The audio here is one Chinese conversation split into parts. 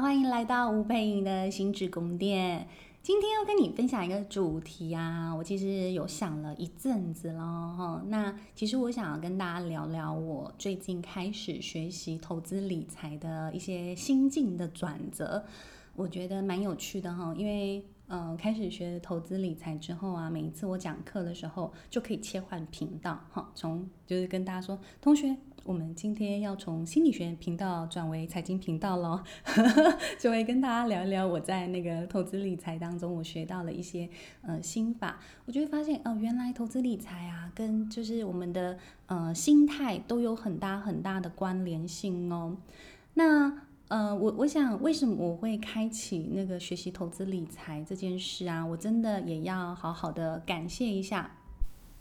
欢迎来到吴佩莹的心智宫殿。今天要跟你分享一个主题啊，我其实有想了一阵子了。那其实我想要跟大家聊聊我最近开始学习投资理财的一些心境的转折，我觉得蛮有趣的哈，因为。嗯，开始学投资理财之后啊，每一次我讲课的时候就可以切换频道，哈，从就是跟大家说，同学，我们今天要从心理学频道转为财经频道喽，就会跟大家聊一聊我在那个投资理财当中我学到了一些呃心法，我就会发现哦、原来投资理财啊，跟就是我们的呃心态都有很大很大的关联性哦，那。呃，我我想，为什么我会开启那个学习投资理财这件事啊？我真的也要好好的感谢一下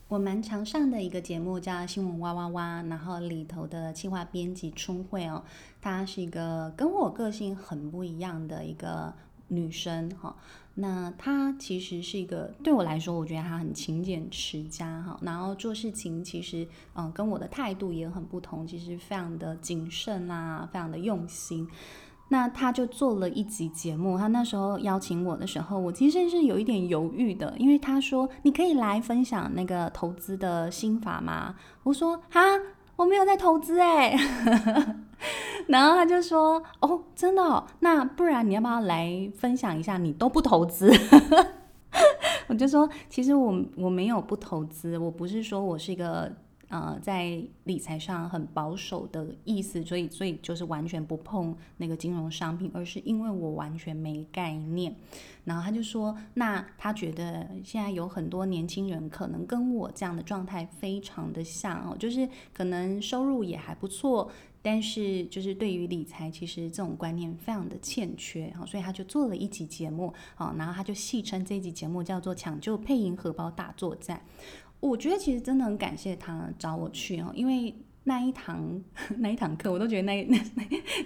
我蛮常上的一个节目，叫《新闻哇哇哇》，然后里头的企划编辑春慧哦，她是一个跟我个性很不一样的一个女生哈。那她其实是一个对我来说，我觉得她很勤俭持家哈，然后做事情其实嗯跟我的态度也很不同，其实非常的谨慎啊，非常的用心。那她就做了一集节目，她那时候邀请我的时候，我其实是有一点犹豫的，因为她说你可以来分享那个投资的心法吗？我说哈，我没有在投资哎。然后他就说：“哦，真的哦，那不然你要不要来分享一下？你都不投资？” 我就说：“其实我我没有不投资，我不是说我是一个。”呃，在理财上很保守的意思，所以所以就是完全不碰那个金融商品，而是因为我完全没概念。然后他就说，那他觉得现在有很多年轻人可能跟我这样的状态非常的像哦，就是可能收入也还不错，但是就是对于理财其实这种观念非常的欠缺啊，所以他就做了一集节目啊，然后他就戏称这集节目叫做“抢救配音荷包大作战”。我觉得其实真的很感谢他找我去哦，因为那一堂 那一堂课，我都觉得那 那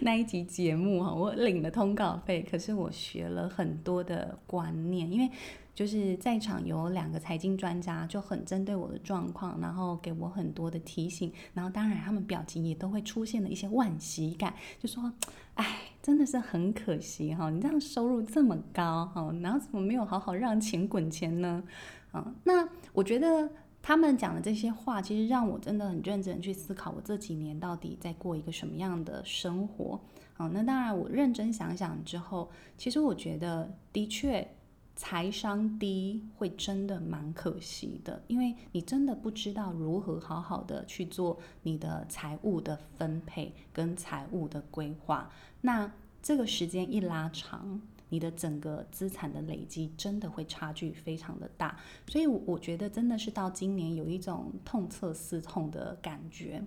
那一集节目哈，我领了通告费，可是我学了很多的观念，因为就是在场有两个财经专家，就很针对我的状况，然后给我很多的提醒，然后当然他们表情也都会出现了一些惋惜感，就说，哎，真的是很可惜哈，你这样收入这么高哈，然后怎么没有好好让钱滚钱呢？啊，那我觉得他们讲的这些话，其实让我真的很认真去思考，我这几年到底在过一个什么样的生活。啊，那当然，我认真想想之后，其实我觉得的确财商低会真的蛮可惜的，因为你真的不知道如何好好的去做你的财务的分配跟财务的规划。那这个时间一拉长，你的整个资产的累积真的会差距非常的大，所以我我觉得真的是到今年有一种痛彻思痛的感觉。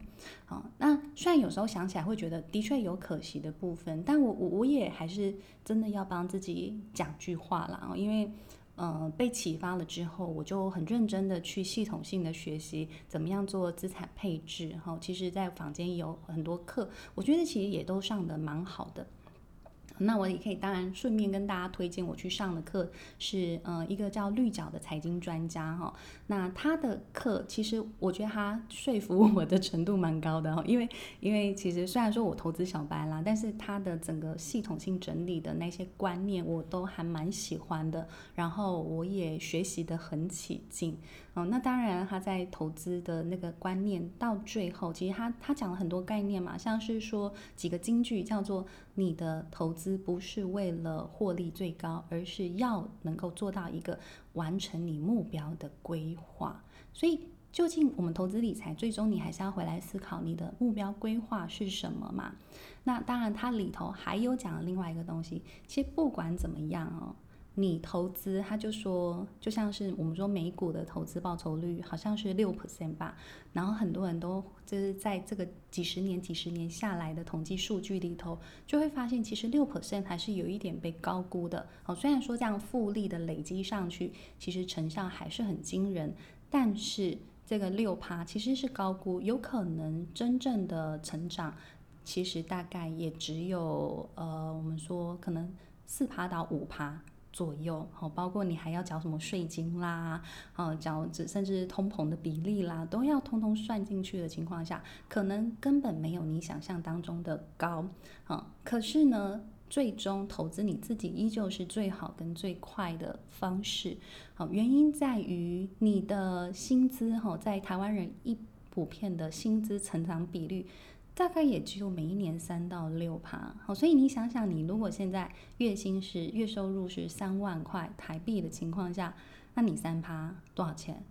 啊，那虽然有时候想起来会觉得的确有可惜的部分，但我我我也还是真的要帮自己讲句话了，因为呃被启发了之后，我就很认真的去系统性的学习怎么样做资产配置。哈，其实在坊间有很多课，我觉得其实也都上的蛮好的。那我也可以，当然顺便跟大家推荐我去上的课是，呃，一个叫绿角的财经专家哈。那他的课其实我觉得他说服我的程度蛮高的哈，因为因为其实虽然说我投资小白啦，但是他的整个系统性整理的那些观念我都还蛮喜欢的，然后我也学习得很起劲。哦，那当然，他在投资的那个观念到最后，其实他他讲了很多概念嘛，像是说几个金句，叫做你的投资不是为了获利最高，而是要能够做到一个完成你目标的规划。所以，究竟我们投资理财，最终你还是要回来思考你的目标规划是什么嘛？那当然，它里头还有讲了另外一个东西，其实不管怎么样哦。你投资，他就说，就像是我们说美股的投资报酬率好像是六 percent 吧，然后很多人都就是在这个几十年、几十年下来的统计数据里头，就会发现其实六 percent 还是有一点被高估的。哦，虽然说这样复利的累积上去，其实成效还是很惊人，但是这个六趴其实是高估，有可能真正的成长其实大概也只有呃，我们说可能四趴到五趴。左右，好，包括你还要缴什么税金啦，啊，缴甚至通膨的比例啦，都要通通算进去的情况下，可能根本没有你想象当中的高，啊，可是呢，最终投资你自己依旧是最好跟最快的方式。好，原因在于你的薪资哈，在台湾人一普遍的薪资成长比率，大概也只有每一年三到六趴。好，所以你想想，你如果现在月薪是月收入是三万块台币的情况下，那你三趴多少钱？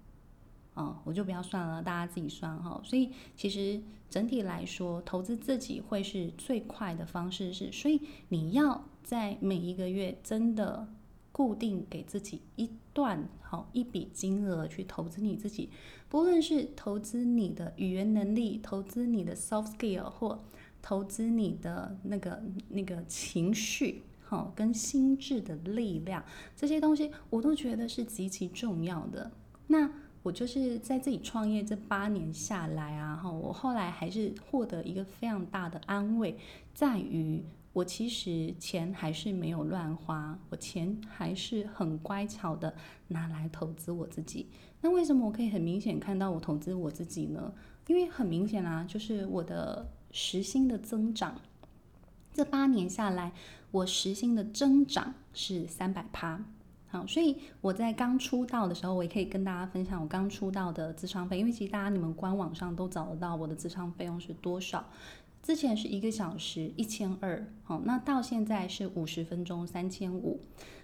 哦，我就不要算了，大家自己算哈。所以其实整体来说，投资自己会是最快的方式是，所以你要在每一个月真的固定给自己一段好一笔金额去投资你自己，不论是投资你的语言能力，投资你的 soft skill，或投资你的那个那个情绪，好跟心智的力量，这些东西我都觉得是极其重要的。那我就是在自己创业这八年下来啊，哈，我后来还是获得一个非常大的安慰，在于我其实钱还是没有乱花，我钱还是很乖巧的拿来投资我自己。那为什么我可以很明显看到我投资我自己呢？因为很明显啊，就是我的时薪的增长，这八年下来，我时薪的增长是三百趴。好，所以我在刚出道的时候，我也可以跟大家分享我刚出道的智商费，因为其实大家你们官网上都找得到我的智商费用是多少。之前是一个小时一千二，好，那到现在是五十分钟三千五。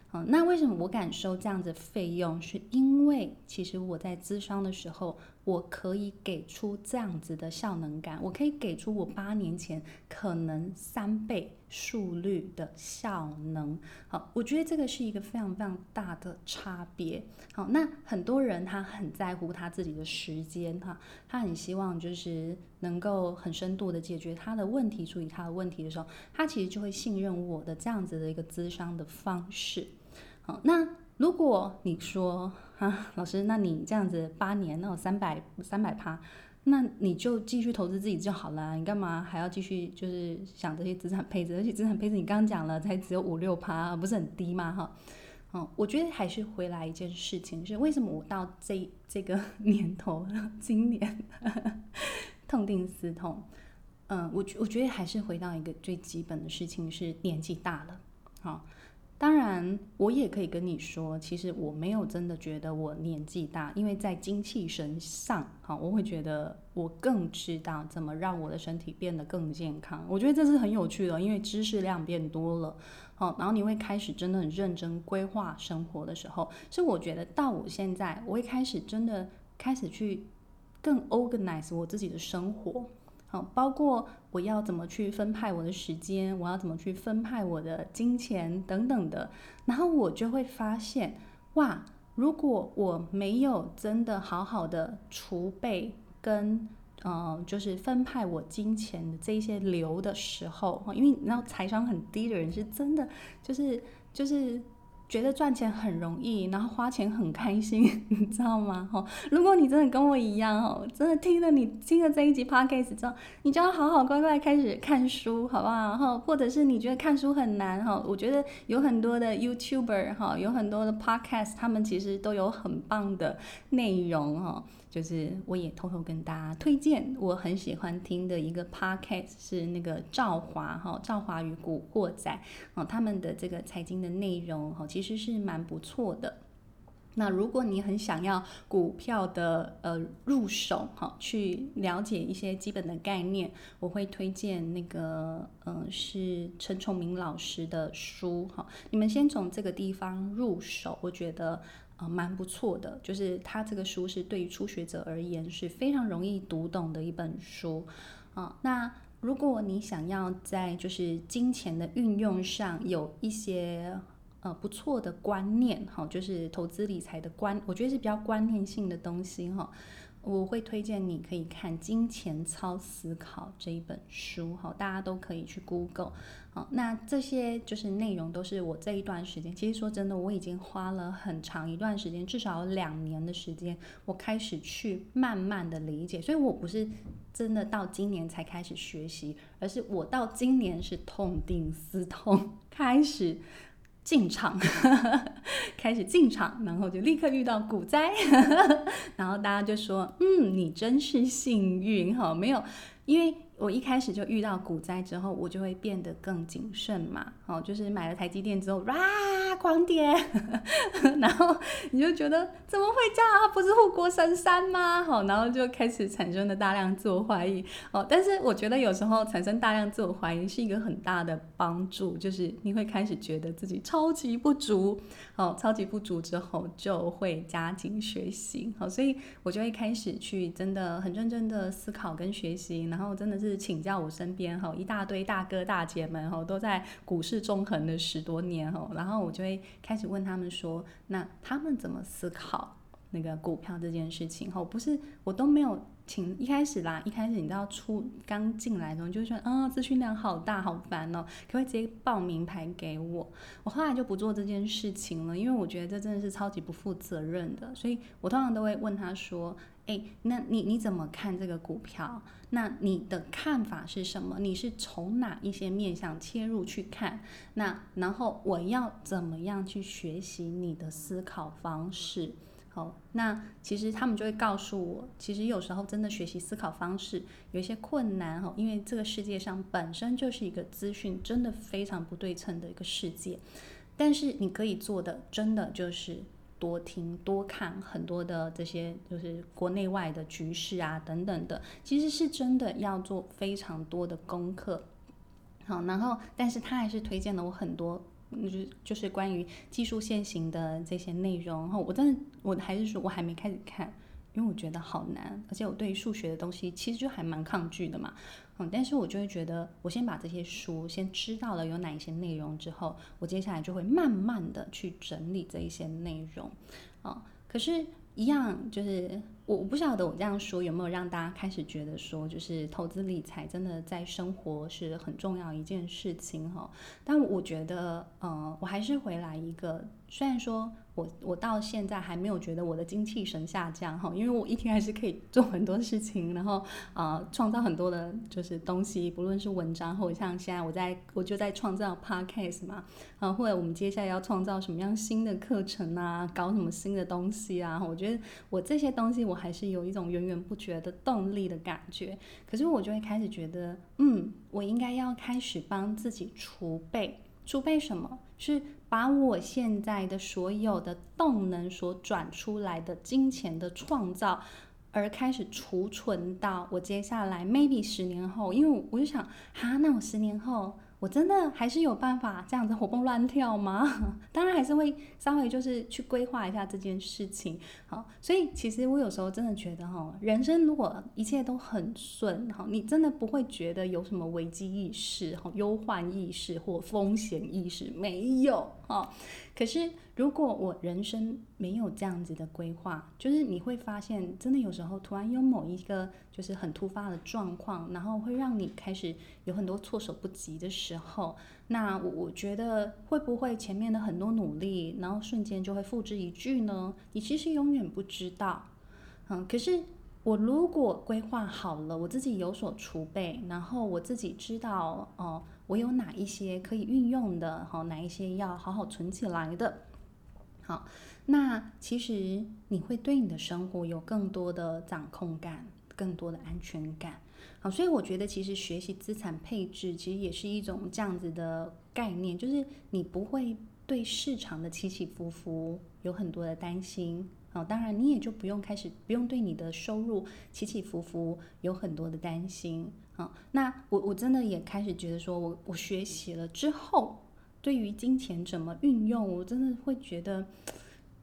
好，那为什么我敢收这样子费用？是因为其实我在咨商的时候，我可以给出这样子的效能感，我可以给出我八年前可能三倍速率的效能。好，我觉得这个是一个非常非常大的差别。好，那很多人他很在乎他自己的时间，哈，他很希望就是能够很深度的解决他的问题，处理他的问题的时候，他其实就会信任我的这样子的一个咨商的方式。好那如果你说啊，老师，那你这样子八年，那有三百三百趴，那你就继续投资自己就好了，你干嘛还要继续就是想这些资产配置？而且资产配置你刚刚讲了，才只有五六趴，不是很低吗？哈，嗯，我觉得还是回来一件事情，是为什么我到这这个 年头，今年痛定思痛，嗯，我我觉得还是回到一个最基本的事情，是年纪大了，好。当然，我也可以跟你说，其实我没有真的觉得我年纪大，因为在精气神上，哈，我会觉得我更知道怎么让我的身体变得更健康。我觉得这是很有趣的，因为知识量变多了，好，然后你会开始真的很认真规划生活的时候，所以我觉得到我现在，我会开始真的开始去更 organize 我自己的生活。好，包括我要怎么去分派我的时间，我要怎么去分派我的金钱等等的，然后我就会发现，哇，如果我没有真的好好的储备跟，呃，就是分派我金钱的这些流的时候，因为你知道财商很低的人是真的，就是就是。觉得赚钱很容易，然后花钱很开心，你知道吗？哈，如果你真的跟我一样，哈，真的听了你听了这一集 podcast 之后，你就要好好乖乖开始看书，好不好？哈，或者是你觉得看书很难，哈，我觉得有很多的 YouTuber，哈，有很多的 podcast，他们其实都有很棒的内容，哈。就是我也偷偷跟大家推荐，我很喜欢听的一个 podcast 是那个赵华哈，赵华与古惑仔哦，他们的这个财经的内容哈，其实其实是蛮不错的。那如果你很想要股票的呃入手哈，去了解一些基本的概念，我会推荐那个呃是陈崇明老师的书哈，你们先从这个地方入手，我觉得。呃，蛮不错的，就是他这个书是对于初学者而言是非常容易读懂的一本书啊。那如果你想要在就是金钱的运用上有一些呃不错的观念哈，就是投资理财的观，我觉得是比较观念性的东西哈。我会推荐你可以看《金钱超思考》这一本书，哈，大家都可以去 Google，好，那这些就是内容都是我这一段时间，其实说真的，我已经花了很长一段时间，至少两年的时间，我开始去慢慢的理解，所以我不是真的到今年才开始学习，而是我到今年是痛定思痛 开始。进场，开始进场，然后就立刻遇到股灾，然后大家就说：“嗯，你真是幸运哈，没有，因为我一开始就遇到股灾之后，我就会变得更谨慎嘛。哦，就是买了台积电之后，哇，狂跌，然后你就觉得怎么会这样？啊不是护国神山吗？好，然后就开始产生了大量自我怀疑。哦，但是我觉得有时候产生大量自我怀疑是一个很大的帮助，就是你会开始觉得自己超级不足。哦，超级不足之后就会加紧学习。好，所以我就会开始去真的很认真的思考跟学习，然后真的是。是请教我身边哈一大堆大哥大姐们哈都在股市纵横了十多年哈，然后我就会开始问他们说，那他们怎么思考那个股票这件事情后？不是我都没有请一开始啦，一开始你知道出刚进来的时候就说啊资讯量好大好烦哦，可不可以直接报名牌给我？我后来就不做这件事情了，因为我觉得这真的是超级不负责任的，所以我通常都会问他说。哎，那你你怎么看这个股票？那你的看法是什么？你是从哪一些面向切入去看？那然后我要怎么样去学习你的思考方式？好，那其实他们就会告诉我，其实有时候真的学习思考方式有一些困难哈，因为这个世界上本身就是一个资讯真的非常不对称的一个世界，但是你可以做的真的就是。多听多看很多的这些，就是国内外的局势啊等等的，其实是真的要做非常多的功课。好，然后但是他还是推荐了我很多，就是就是关于技术现行的这些内容。然后我真的我还是说我还没开始看，因为我觉得好难，而且我对于数学的东西其实就还蛮抗拒的嘛。嗯，但是我就会觉得，我先把这些书先知道了有哪一些内容之后，我接下来就会慢慢的去整理这一些内容，啊，可是，一样就是我我不晓得我这样说有没有让大家开始觉得说，就是投资理财真的在生活是很重要一件事情哈，但我觉得，呃，我还是回来一个，虽然说。我我到现在还没有觉得我的精气神下降哈，因为我一天还是可以做很多事情，然后呃创造很多的就是东西，不论是文章或者像现在我在我就在创造 podcast 嘛，啊或者我们接下来要创造什么样新的课程啊，搞什么新的东西啊，我觉得我这些东西我还是有一种源源不绝的动力的感觉，可是我就会开始觉得，嗯，我应该要开始帮自己储备，储备什么？是把我现在的所有的动能所转出来的金钱的创造，而开始储存到我接下来 maybe 十年后，因为我就想，哈，那我十年后。我真的还是有办法这样子活蹦乱跳吗？当然还是会稍微就是去规划一下这件事情。好，所以其实我有时候真的觉得哈，人生如果一切都很顺哈，你真的不会觉得有什么危机意识、哈忧患意识或风险意识，没有哈。可是，如果我人生没有这样子的规划，就是你会发现，真的有时候突然有某一个就是很突发的状况，然后会让你开始有很多措手不及的时候，那我我觉得会不会前面的很多努力，然后瞬间就会付之一炬呢？你其实永远不知道。嗯，可是我如果规划好了，我自己有所储备，然后我自己知道哦。我有哪一些可以运用的？好，哪一些要好好存起来的？好，那其实你会对你的生活有更多的掌控感，更多的安全感。好，所以我觉得其实学习资产配置其实也是一种这样子的概念，就是你不会对市场的起起伏伏有很多的担心。好，当然你也就不用开始不用对你的收入起起伏伏有很多的担心。好，那我我真的也开始觉得说我，我学习了之后，对于金钱怎么运用，我真的会觉得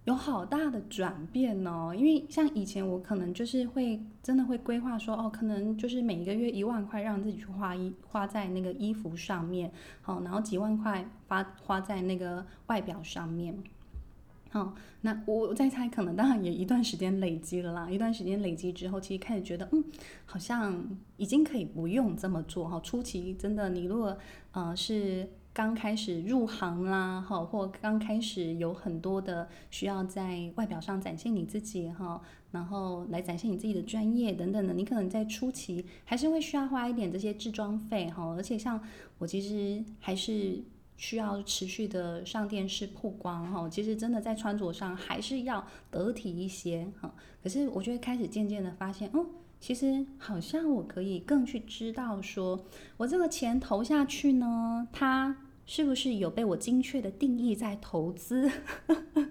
有好大的转变哦。因为像以前我可能就是会真的会规划说，哦，可能就是每一个月一万块让自己去花衣花在那个衣服上面，好，然后几万块花花在那个外表上面。好，那我我在猜，可能当然也一段时间累积了啦。一段时间累积之后，其实开始觉得，嗯，好像已经可以不用这么做哈。初期真的，你如果呃是刚开始入行啦，哈，或刚开始有很多的需要在外表上展现你自己哈，然后来展现你自己的专业等等的，你可能在初期还是会需要花一点这些制装费哈。而且像我其实还是。需要持续的上电视曝光哈，其实真的在穿着上还是要得体一些哈。可是我就会开始渐渐的发现，哦，其实好像我可以更去知道说，我这个钱投下去呢，它是不是有被我精确的定义在投资？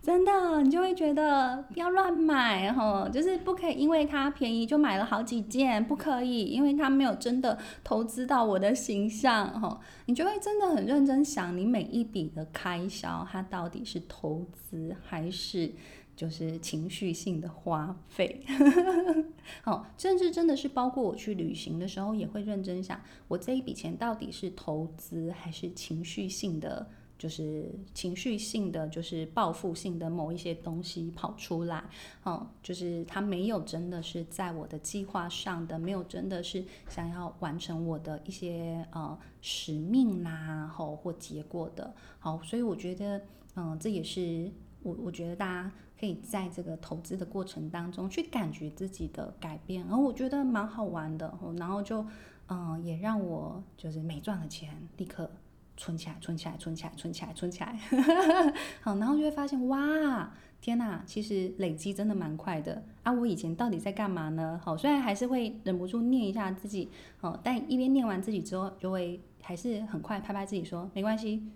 真的，你就会觉得不要乱买哈，就是不可以因为它便宜就买了好几件，不可以，因为它没有真的投资到我的形象哈，你就会真的很认真想，你每一笔的开销，它到底是投资还是就是情绪性的花费？好，甚至真的是包括我去旅行的时候，也会认真想，我这一笔钱到底是投资还是情绪性的。就是情绪性的，就是报复性的某一些东西跑出来，哦，就是他没有真的是在我的计划上的，没有真的是想要完成我的一些呃使命啦，好或结果的，好，所以我觉得，嗯，这也是我我觉得大家可以在这个投资的过程当中去感觉自己的改变，然后我觉得蛮好玩的，然后就嗯也让我就是没赚了钱立刻。存起来，存起来，存起来，存起来，存起来，好，然后就会发现，哇，天哪，其实累积真的蛮快的啊！我以前到底在干嘛呢？好，虽然还是会忍不住念一下自己，好，但一边念完自己之后，就会还是很快拍拍自己说，没关系，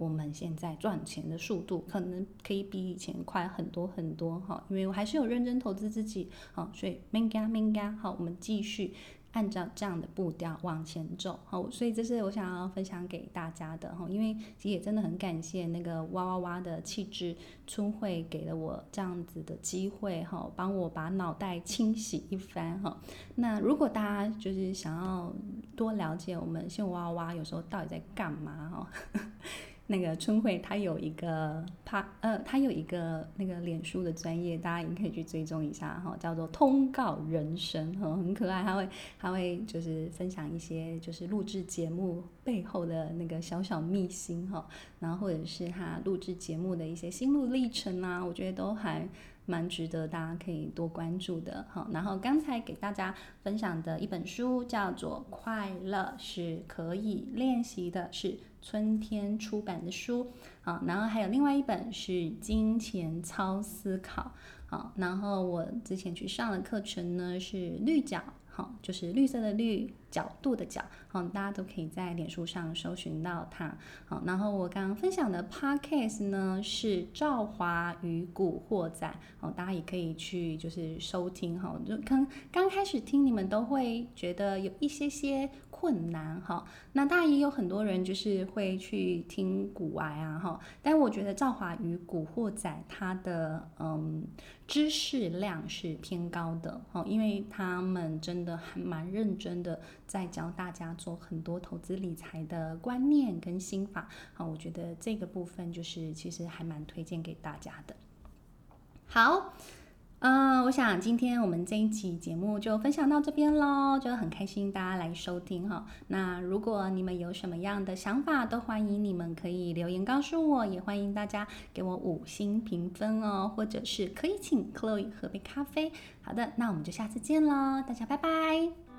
我们现在赚钱的速度可能可以比以前快很多很多，哈，因为我还是有认真投资自己，好，所以 manga manga，好，我们继续。按照这样的步调往前走，好，所以这是我想要分享给大家的哈，因为其实也真的很感谢那个哇哇哇的气质春会给了我这样子的机会哈，帮我把脑袋清洗一番哈。那如果大家就是想要多了解我们现哇哇哇有时候到底在干嘛哈？那个春慧，她有一个帕呃，她有一个那个脸书的专业，大家也可以去追踪一下哈，叫做通告人生哈，很可爱，他会他会就是分享一些就是录制节目背后的那个小小秘辛哈，然后或者是他录制节目的一些心路历程啊，我觉得都还蛮值得大家可以多关注的哈。然后刚才给大家分享的一本书叫做《快乐是可以练习的》，是。春天出版的书，好，然后还有另外一本是《金钱超思考》，好，然后我之前去上的课程呢是绿角，就是绿色的绿。角度的角，好，大家都可以在脸书上搜寻到它，好，然后我刚刚分享的 podcast 呢是赵华与古惑仔，哦，大家也可以去就是收听哈，就刚刚开始听你们都会觉得有一些些困难哈，那当然也有很多人就是会去听股癌啊哈，但我觉得赵华与古惑仔他的嗯知识量是偏高的哈，因为他们真的还蛮认真的。在教大家做很多投资理财的观念跟心法，啊，我觉得这个部分就是其实还蛮推荐给大家的。好，嗯、我想今天我们这一期节目就分享到这边喽，就很开心大家来收听哈。那如果你们有什么样的想法，都欢迎你们可以留言告诉我，也欢迎大家给我五星评分哦，或者是可以请 Chloe 喝杯咖啡。好的，那我们就下次见喽，大家拜拜。